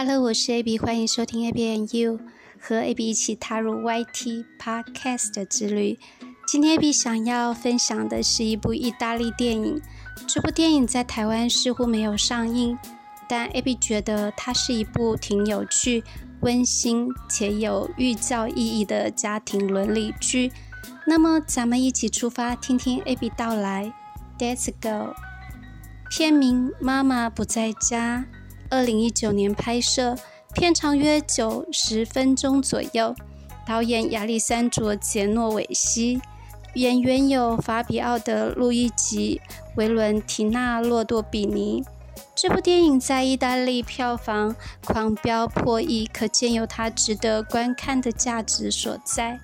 Hello，我是 AB，欢迎收听 AB and You，和 AB 一起踏入 YT Podcast 的之旅。今天 AB 想要分享的是一部意大利电影。这部电影在台湾似乎没有上映，但 AB 觉得它是一部挺有趣、温馨且有寓教意义的家庭伦理剧。那么，咱们一起出发，听听 AB 道来。Let's go。片名《妈妈不在家》，二零一九年拍摄，片长约九十分钟左右。导演亚历山卓·杰诺韦西，演员有法比奥·德·路易吉、维伦提娜·洛多比尼。这部电影在意大利票房狂飙破亿，可见有它值得观看的价值所在。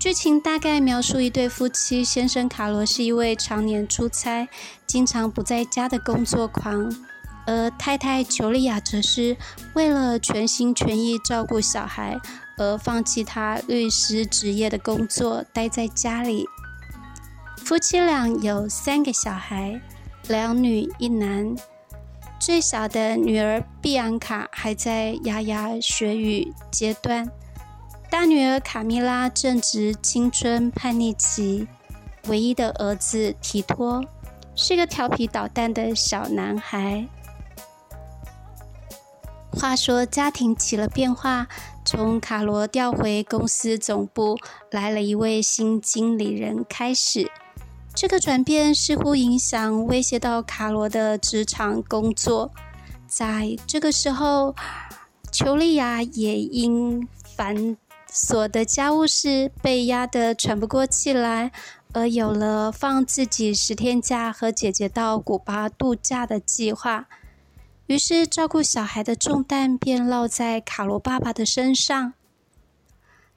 剧情大概描述一对夫妻，先生卡罗是一位常年出差、经常不在家的工作狂，而太太裘莉亚则是为了全心全意照顾小孩而放弃她律师职业的工作，待在家里。夫妻俩有三个小孩，两女一男，最小的女儿碧安卡还在牙牙学语阶段。大女儿卡米拉正值青春叛逆期，唯一的儿子提托是个调皮捣蛋的小男孩。话说，家庭起了变化，从卡罗调回公司总部来了一位新经理人开始，这个转变似乎影响威胁到卡罗的职场工作。在这个时候，裘莉亚也因繁琐的家务事被压得喘不过气来，而有了放自己十天假和姐姐到古巴度假的计划。于是，照顾小孩的重担便落在卡罗爸爸的身上。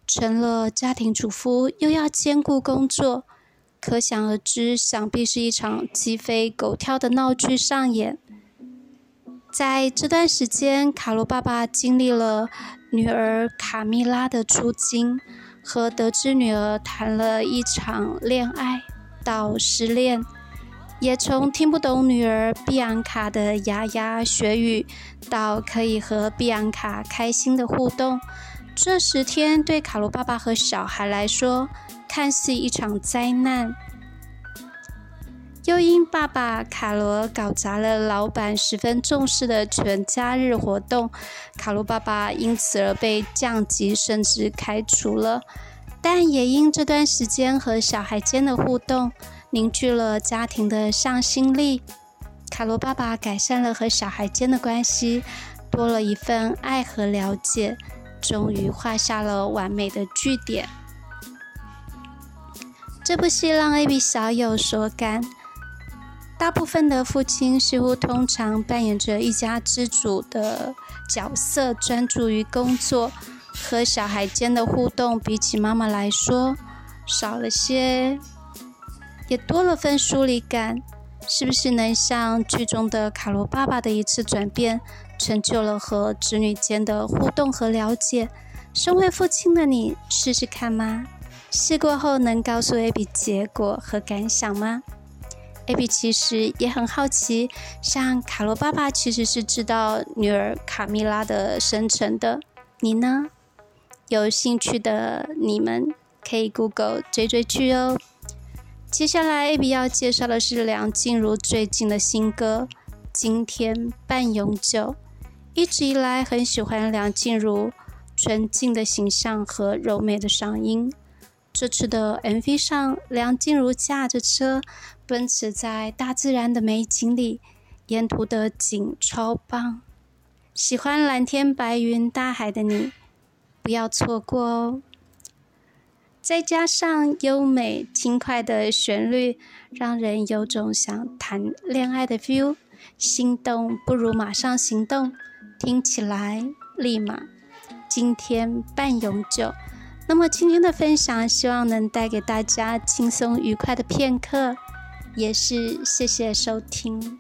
成了家庭主妇，又要兼顾工作，可想而知，想必是一场鸡飞狗跳的闹剧上演。在这段时间，卡罗爸爸经历了。女儿卡米拉的出京，和得知女儿谈了一场恋爱到失恋，也从听不懂女儿碧昂卡的牙牙学语到可以和碧昂卡开心的互动，这十天对卡罗爸爸和小孩来说，看似一场灾难。又因爸爸卡罗搞砸了老板十分重视的全家日活动，卡罗爸爸因此而被降级甚至开除了。但也因这段时间和小孩间的互动，凝聚了家庭的向心力，卡罗爸爸改善了和小孩间的关系，多了一份爱和了解，终于画下了完美的句点。这部戏让 A B 小有所感。大部分的父亲似乎通常扮演着一家之主的角色，专注于工作和小孩间的互动，比起妈妈来说少了些，也多了份疏离感。是不是能像剧中的卡罗爸爸的一次转变，成就了和子女间的互动和了解？身为父亲的你，试试看吗？试过后能告诉 Abby 结果和感想吗？艾比其实也很好奇，像卡罗爸爸其实是知道女儿卡米拉的生辰的，你呢？有兴趣的你们可以 Google 追追剧哦。接下来艾比要介绍的是梁静茹最近的新歌《今天半永久》。一直以来很喜欢梁静茹纯净的形象和柔美的嗓音。这次的 MV 上，梁静茹驾着车奔驰在大自然的美景里，沿途的景超棒。喜欢蓝天白云大海的你，不要错过哦！再加上优美轻快的旋律，让人有种想谈恋爱的 feel。心动不如马上行动，听起来立马，今天半永久。那么今天的分享，希望能带给大家轻松愉快的片刻，也是谢谢收听。